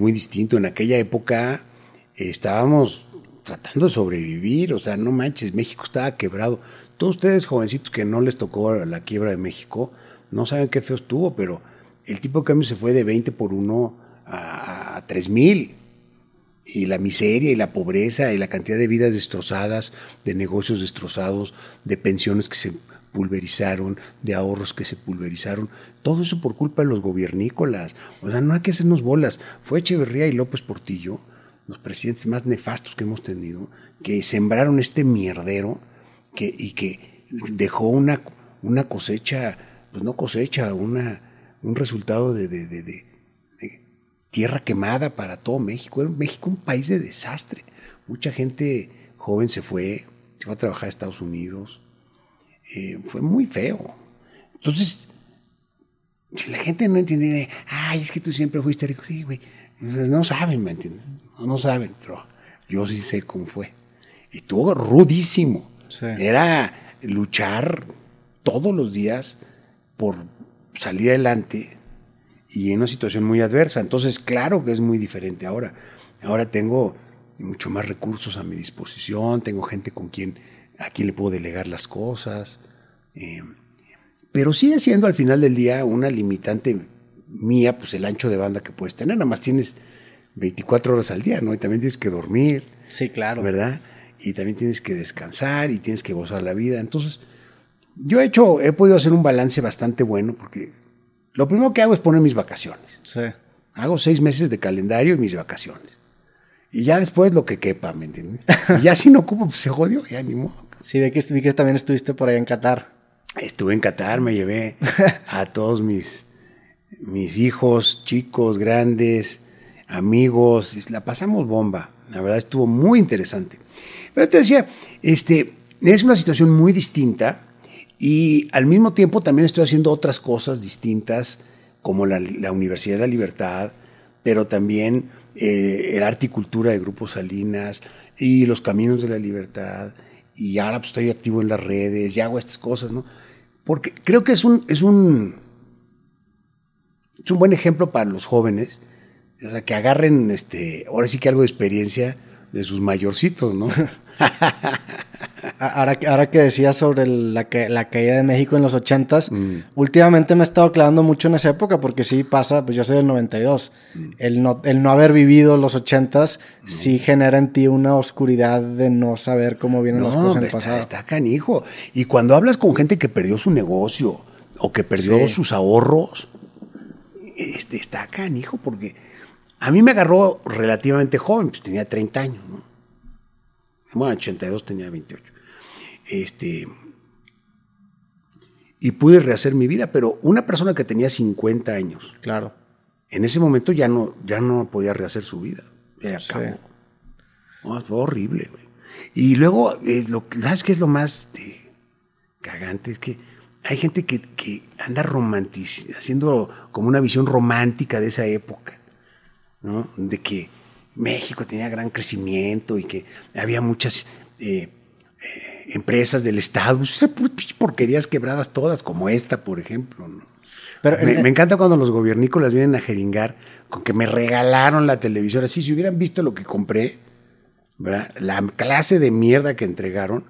muy distinto. En aquella época eh, estábamos tratando de sobrevivir, o sea, no manches, México estaba quebrado. Todos ustedes jovencitos que no les tocó la quiebra de México, no saben qué feo estuvo, pero el tipo de cambio se fue de 20 por 1 a, a 3 mil. Y la miseria y la pobreza y la cantidad de vidas destrozadas, de negocios destrozados, de pensiones que se pulverizaron, de ahorros que se pulverizaron, todo eso por culpa de los gobiernícolas. O sea, no hay que hacernos bolas. Fue Echeverría y López Portillo, los presidentes más nefastos que hemos tenido, que sembraron este mierdero que, y que dejó una, una cosecha, pues no cosecha, una, un resultado de, tierra quemada para todo México. Era México un país de desastre. Mucha gente joven se fue, se fue a trabajar a Estados Unidos. Eh, fue muy feo. Entonces, si la gente no entiende, ay, es que tú siempre fuiste rico, sí, güey. No saben, ¿me entiendes? No, saben, pero yo sí sé cómo fue. Y estuvo rudísimo. Era luchar todos los días por salir adelante y en una situación muy adversa. Entonces, claro que es muy diferente ahora. Ahora tengo mucho más recursos a mi disposición, tengo gente con quien, a quien le puedo delegar las cosas. Eh, pero sigue siendo al final del día una limitante mía, pues el ancho de banda que puedes tener. Nada más tienes 24 horas al día, ¿no? Y también tienes que dormir. Sí, claro. ¿Verdad? Y también tienes que descansar y tienes que gozar la vida. Entonces, yo he hecho, he podido hacer un balance bastante bueno porque lo primero que hago es poner mis vacaciones. Sí. Hago seis meses de calendario y mis vacaciones. Y ya después lo que quepa, ¿me entiendes? Y ya si no ocupo, pues se jodió, ya ni modo. Sí, vi que, vi que también estuviste por allá en Qatar. Estuve en Qatar, me llevé a todos mis, mis hijos, chicos, grandes, amigos, la pasamos bomba. La verdad estuvo muy interesante. Pero te decía, este, es una situación muy distinta y al mismo tiempo también estoy haciendo otras cosas distintas, como la, Universidad de la Libertad, pero también eh, el arte y cultura de Grupo Salinas y los Caminos de la Libertad. Y ahora pues, estoy activo en las redes y hago estas cosas, ¿no? Porque creo que es un, es un, es un buen ejemplo para los jóvenes, o sea, que agarren, este, ahora sí que algo de experiencia de sus mayorcitos, ¿no? ahora, ahora que decías sobre la, la, caída de México en los ochentas, mm. últimamente me he estado clavando mucho en esa época porque sí pasa, pues yo soy del 92, mm. el, no, el no haber vivido los ochentas mm. sí genera en ti una oscuridad de no saber cómo vienen las cosas en el pasado. Está canijo. Y cuando hablas con gente que perdió su negocio o que perdió sus ahorros, este, está canijo porque a mí me agarró relativamente joven, pues tenía 30 años, ¿no? Bueno, 82 tenía 28. Este, y pude rehacer mi vida, pero una persona que tenía 50 años. Claro. En ese momento ya no, ya no podía rehacer su vida. Ya acabó. fue horrible, güey. Y luego, eh, lo, ¿sabes qué es lo más cagante? Es que hay gente que, que anda haciendo como una visión romántica de esa época. De que México tenía gran crecimiento y que había muchas eh, eh, empresas del Estado, pues, porquerías quebradas todas, como esta, por ejemplo. me, encanta cuando los gobiernícolas vienen a jeringar con que me regalaron la televisión. Así, si hubieran visto lo que compré, la clase de mierda que entregaron,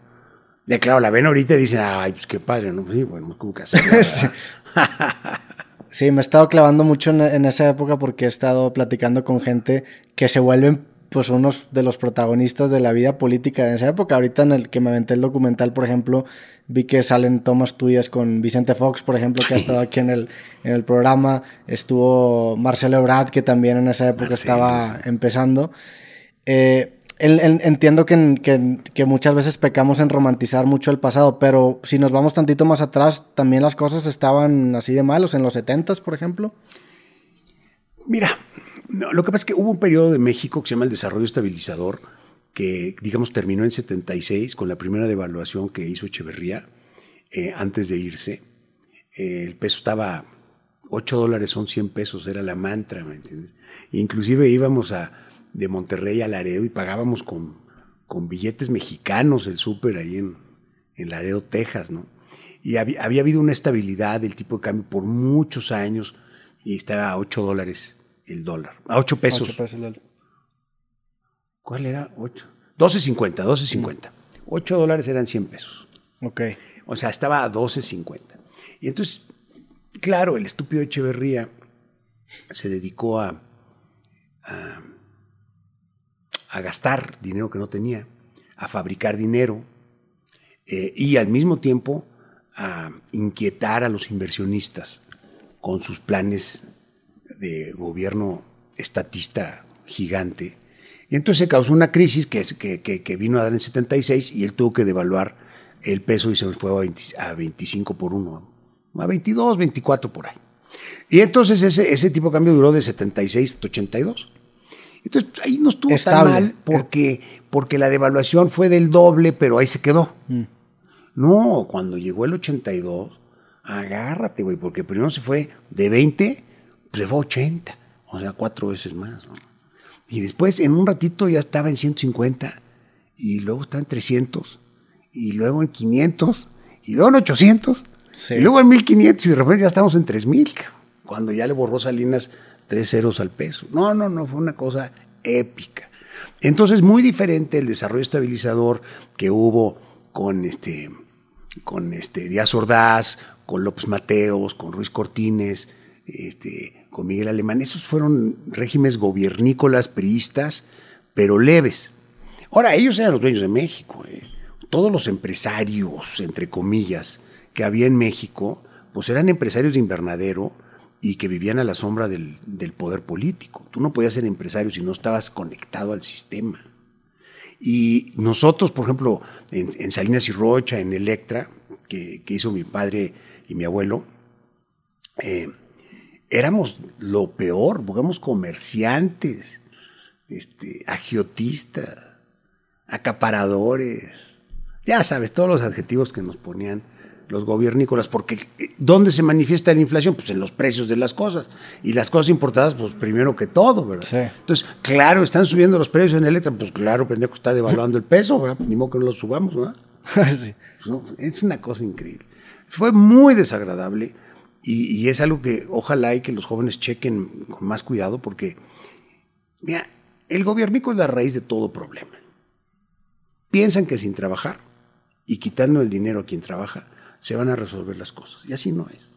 de claro, la ven ahorita y dicen, ay, pues qué padre, ¿no? Sí, bueno, como que hacerla, Sí, me he estado clavando mucho en, esa época porque he estado platicando con gente que se vuelven pues unos de los protagonistas de la vida política de esa época. Ahorita en el que me aventé el documental, por ejemplo, vi que salen tomas tuyas con Vicente Fox, por ejemplo, que ha estado aquí en el, en el programa. Estuvo Marcelo Ebrard, que también en esa época estaba empezando. Eh, entiendo que, muchas veces pecamos en romantizar mucho el pasado, pero si nos vamos tantito más atrás, también las cosas estaban así de malos, en los 70 por ejemplo. Mira, lo que pasa es que hubo un periodo de México que se llama el desarrollo estabilizador, que digamos terminó en 76 con la primera devaluación que hizo Echeverría eh, antes de irse. Eh, el peso estaba 8 dólares son 100 pesos, era la mantra, ¿me entiendes? inclusive íbamos a de Monterrey a Laredo y pagábamos con, con billetes mexicanos el súper ahí en, en, Laredo, Texas, ¿no? Y había, había, habido una estabilidad del tipo de cambio por muchos años y estaba a 8 dólares el dólar. A 8 pesos. 8 pesos el dólar. ¿Cuál era? 8. 12.50, 12.50. 8 dólares eran 100 pesos. Ok. O sea, estaba a 12.50. Y entonces, claro, el estúpido Echeverría se dedicó a, a, a gastar dinero que no tenía, a fabricar dinero eh, y al mismo tiempo a inquietar a los inversionistas con sus planes de gobierno estatista gigante. Y entonces se causó una crisis que, que, que, vino a dar en 76 y él tuvo que devaluar el peso y se fue a, 20, a 25 por 1, a 22, 24 por ahí. Y entonces ese, ese tipo de cambio duró de 76 hasta 82. Entonces ahí no estuvo Estable. tan mal porque, porque la devaluación fue del doble, pero ahí se quedó. Mm. No, cuando llegó el 82, agárrate, güey, porque primero se fue de 20, pues se fue a 80, o sea, cuatro veces más. ¿no? Y después en un ratito ya estaba en 150, y luego estaba en 300, y luego en 500, y luego en 800, Sí. y luego en 1500, y de repente ya estamos en 3000, cuando ya le borró Salinas tres ceros al peso. No, no, no, fue una cosa épica. Entonces, muy diferente el desarrollo estabilizador que hubo con este, con este Díaz Ordaz, con López Mateos, con Ruiz Cortines, este, con Miguel Alemán. Esos fueron regímenes gobiernícolas, priistas, pero leves. Ahora, ellos eran los dueños de México. ¿eh? Todos los empresarios, entre comillas, que había en México, pues eran empresarios de invernadero y que vivían a la sombra del, del poder político. Tú no podías ser empresario si no estabas conectado al sistema. Y nosotros, por ejemplo, en, Salinas y Rocha, en Electra, que, que, hizo mi padre y mi abuelo, eh, éramos lo peor, éramos comerciantes, este, agiotistas, acaparadores, ya sabes, todos los adjetivos que nos ponían los gobiernícolas, porque eh, ¿dónde se manifiesta la inflación? Pues en los precios de las cosas. Y las cosas importadas, pues primero que todo, ¿verdad? Sí. Entonces, claro, están subiendo los precios en Electra, pues claro, pendejo, está devaluando el peso, ¿verdad? Pues, ni modo que no los subamos, ¿verdad? sí. Pues, no, es una cosa increíble. Fue muy desagradable y, y, es algo que ojalá y que los jóvenes chequen con más cuidado, porque, mira, el gobiernico es la raíz de todo problema. Piensan que sin trabajar y quitando el dinero a quien trabaja, se van a resolver las cosas. Y así no es.